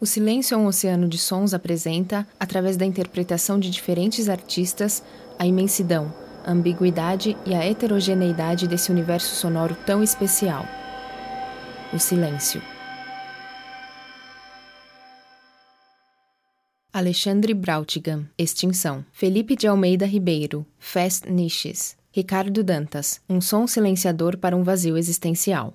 O Silêncio é um Oceano de Sons apresenta, através da interpretação de diferentes artistas, a imensidão, a ambiguidade e a heterogeneidade desse universo sonoro tão especial. O Silêncio. Alexandre Brautigan, Extinção. Felipe de Almeida Ribeiro, Fast Niches. Ricardo Dantas, Um som silenciador para um vazio existencial.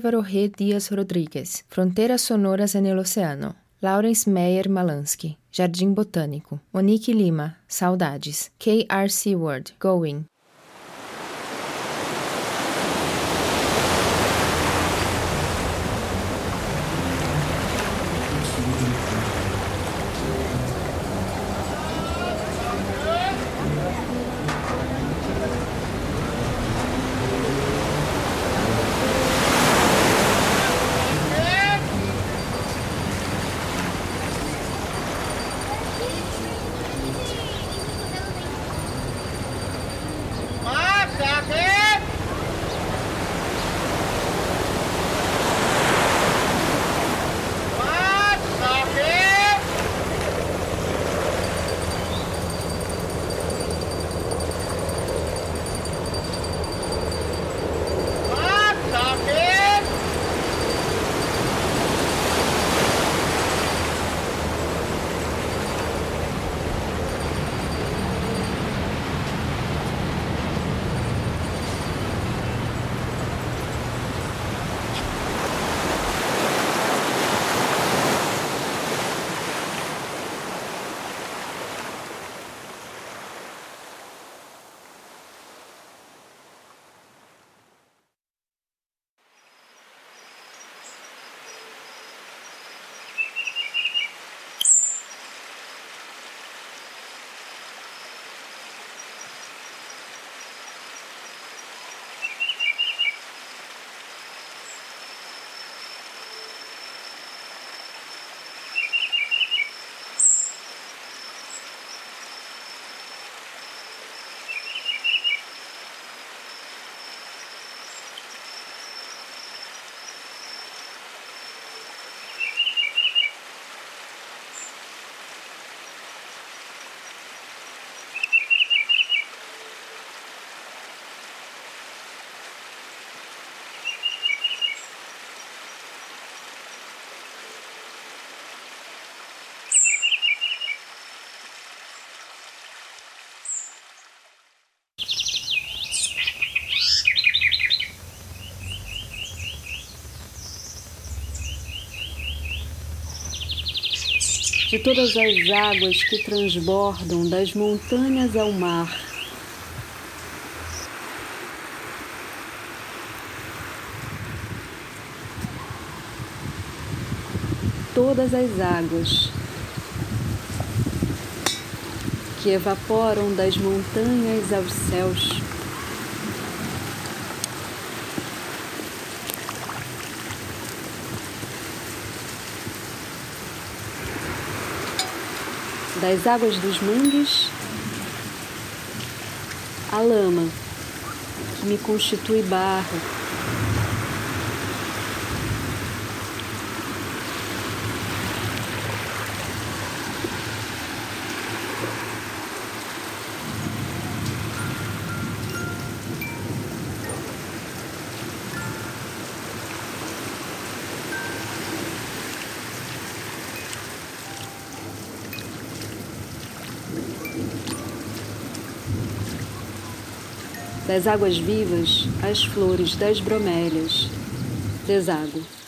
Álvaro G. Dias Rodrigues, Fronteiras Sonoras en el Oceano. Lawrence Meyer Malansky, Jardim Botânico. Monique Lima, Saudades. K.R. Seward, Going. Todas as águas que transbordam das montanhas ao mar. Todas as águas que evaporam das montanhas aos céus. Das águas dos mangues a lama que me constitui barro. Das águas vivas as flores das bromélias. Deságuo.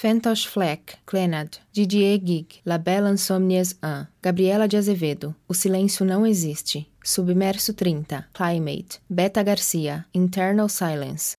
Fentosh Fleck, Clenad, Didier Gig, La Belle Insomnies 1, Gabriela de Azevedo, O Silêncio Não Existe, Submerso 30, Climate, Beta Garcia, Internal Silence.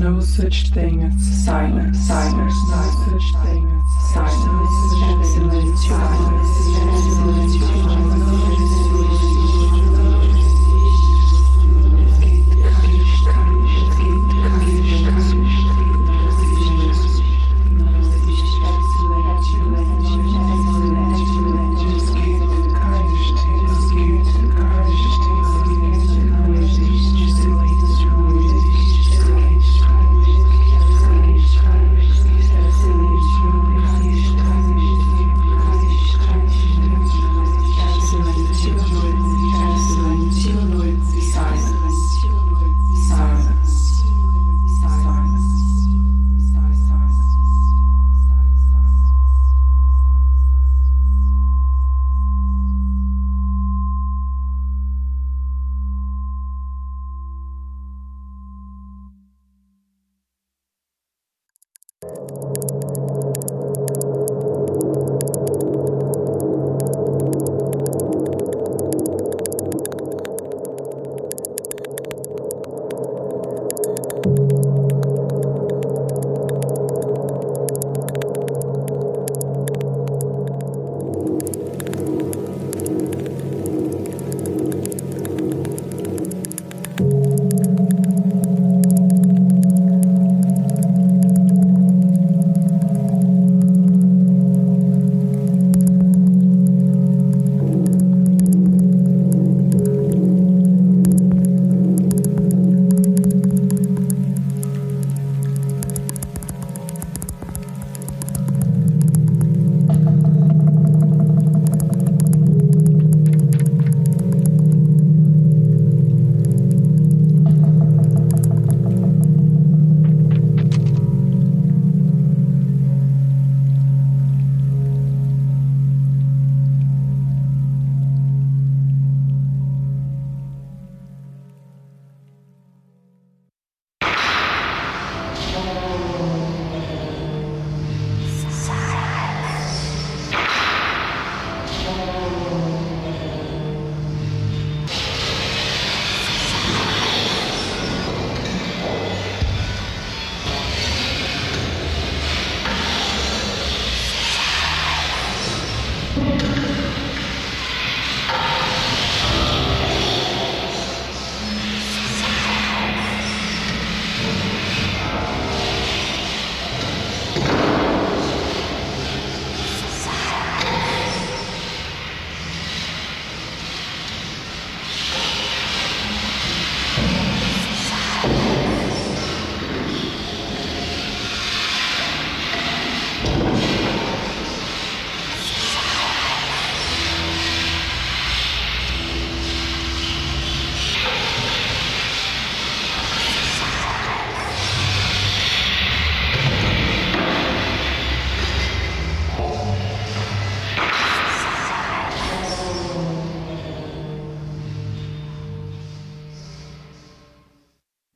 No such thing as silence. Silence. No such thing as silence. Silence. Silence.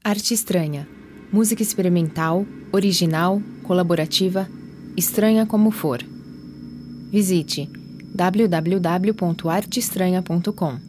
Arte Estranha. Música experimental, original, colaborativa, estranha como for. Visite www.arteestranha.com.